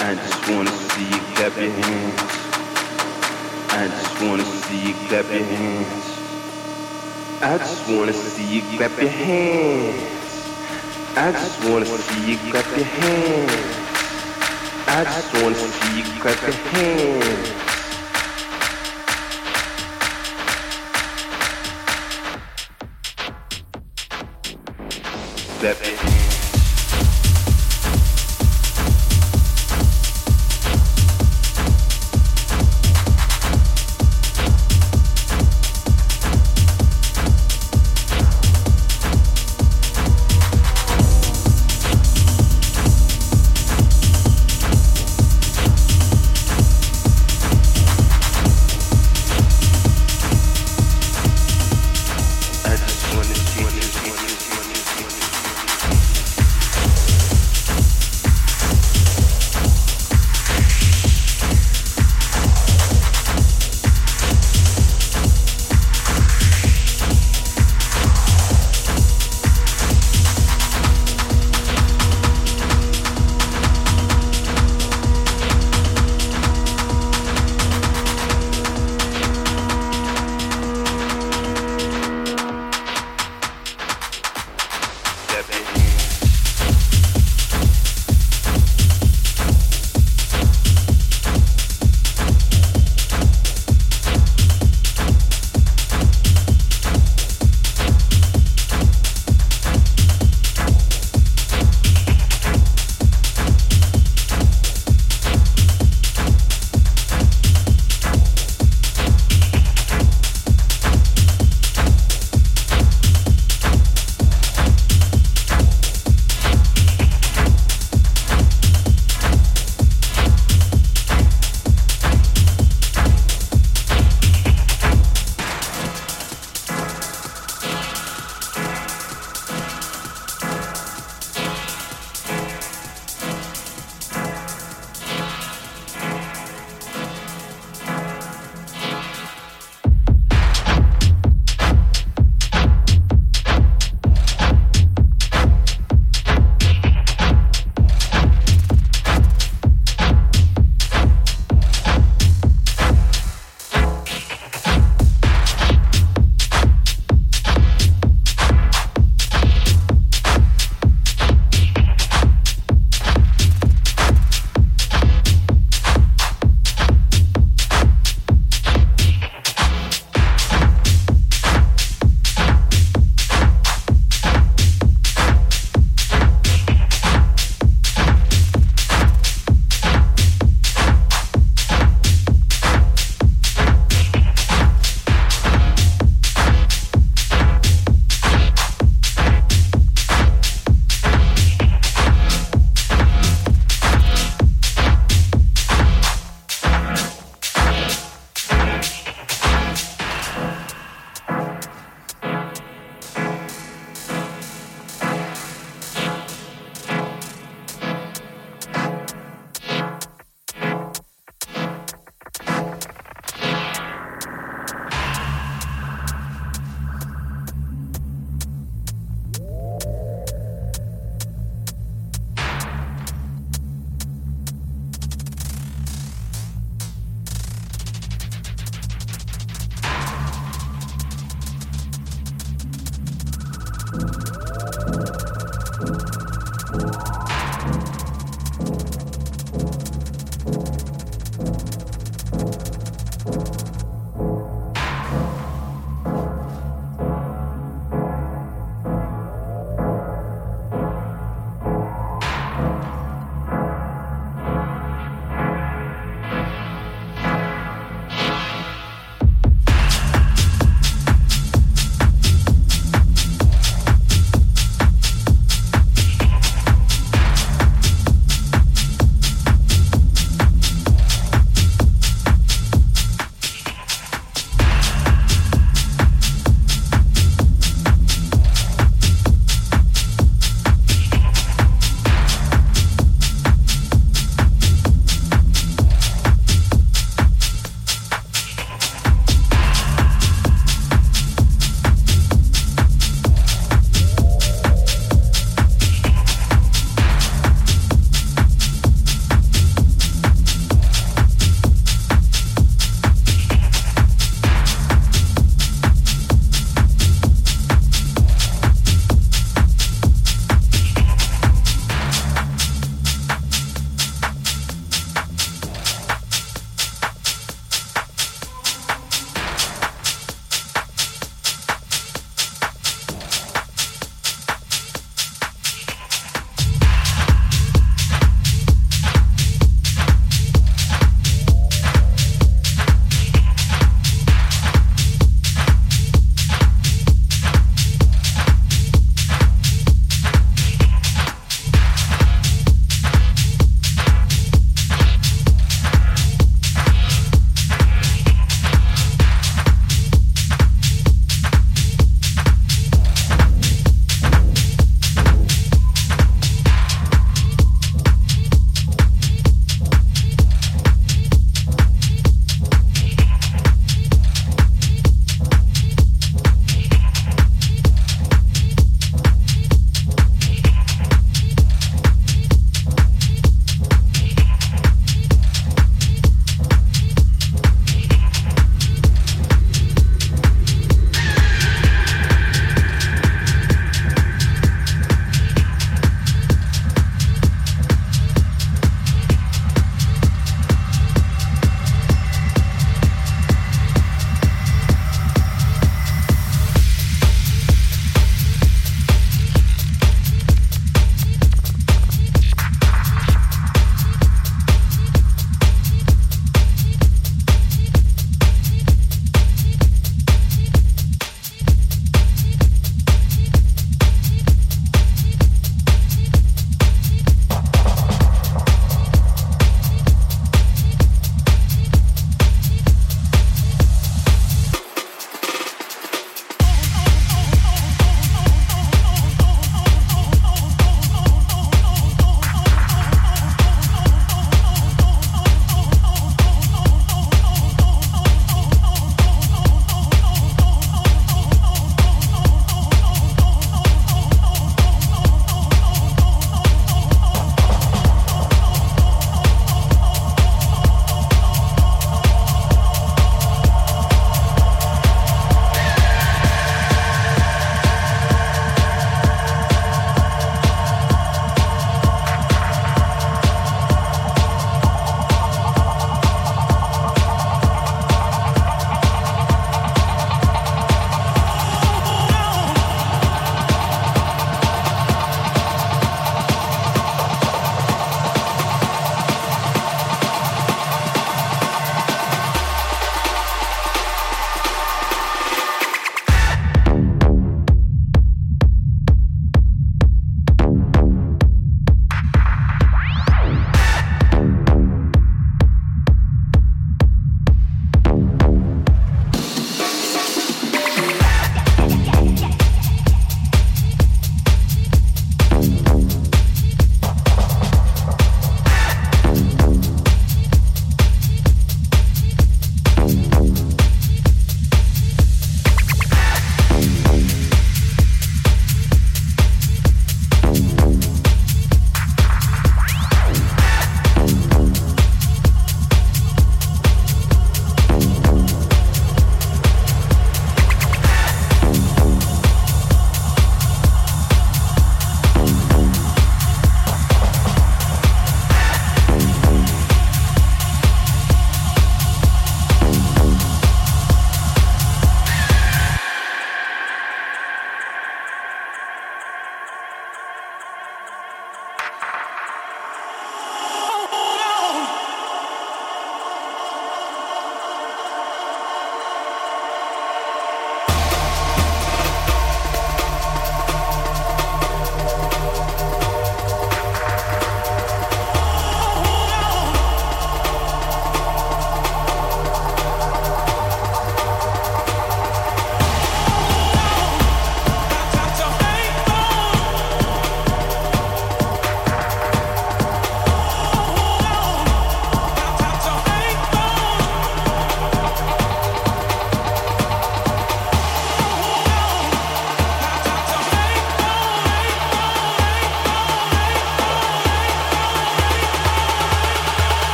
I just wanna see you clap your hands. I just wanna see you clap your hands. I just wanna see you clap your hands. I just wanna see you clap your hands. I just wanna see you clap your hands. Clap your.